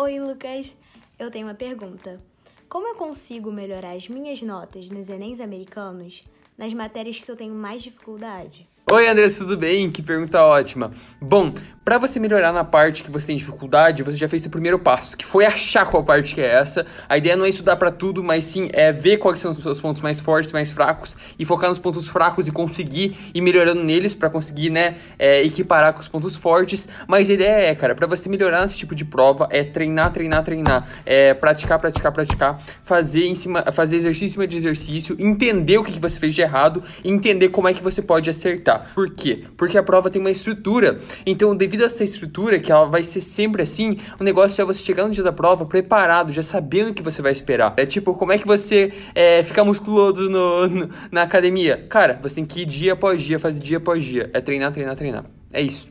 Oi, Lucas. Eu tenho uma pergunta. Como eu consigo melhorar as minhas notas nos Enems americanos nas matérias que eu tenho mais dificuldade? Oi, André, tudo bem? Que pergunta ótima. Bom, para você melhorar na parte que você tem dificuldade, você já fez o primeiro passo, que foi achar qual parte que é essa. A ideia não é estudar para tudo, mas sim é ver quais são os seus pontos mais fortes, mais fracos e focar nos pontos fracos e conseguir ir melhorando neles para conseguir, né, é, equiparar com os pontos fortes. Mas a ideia é, cara, para você melhorar nesse tipo de prova é treinar, treinar, treinar, é praticar, praticar, praticar, fazer em cima, fazer exercício em cima de exercício, entender o que, que você fez de errado, entender como é que você pode acertar. Por quê? Porque a prova tem uma estrutura. Então, devido a essa estrutura, que ela vai ser sempre assim, o negócio é você chegar no dia da prova preparado, já sabendo o que você vai esperar. É tipo, como é que você é, fica musculoso no, no, na academia? Cara, você tem que ir dia após dia, fazer dia após dia. É treinar, treinar, treinar. É isso.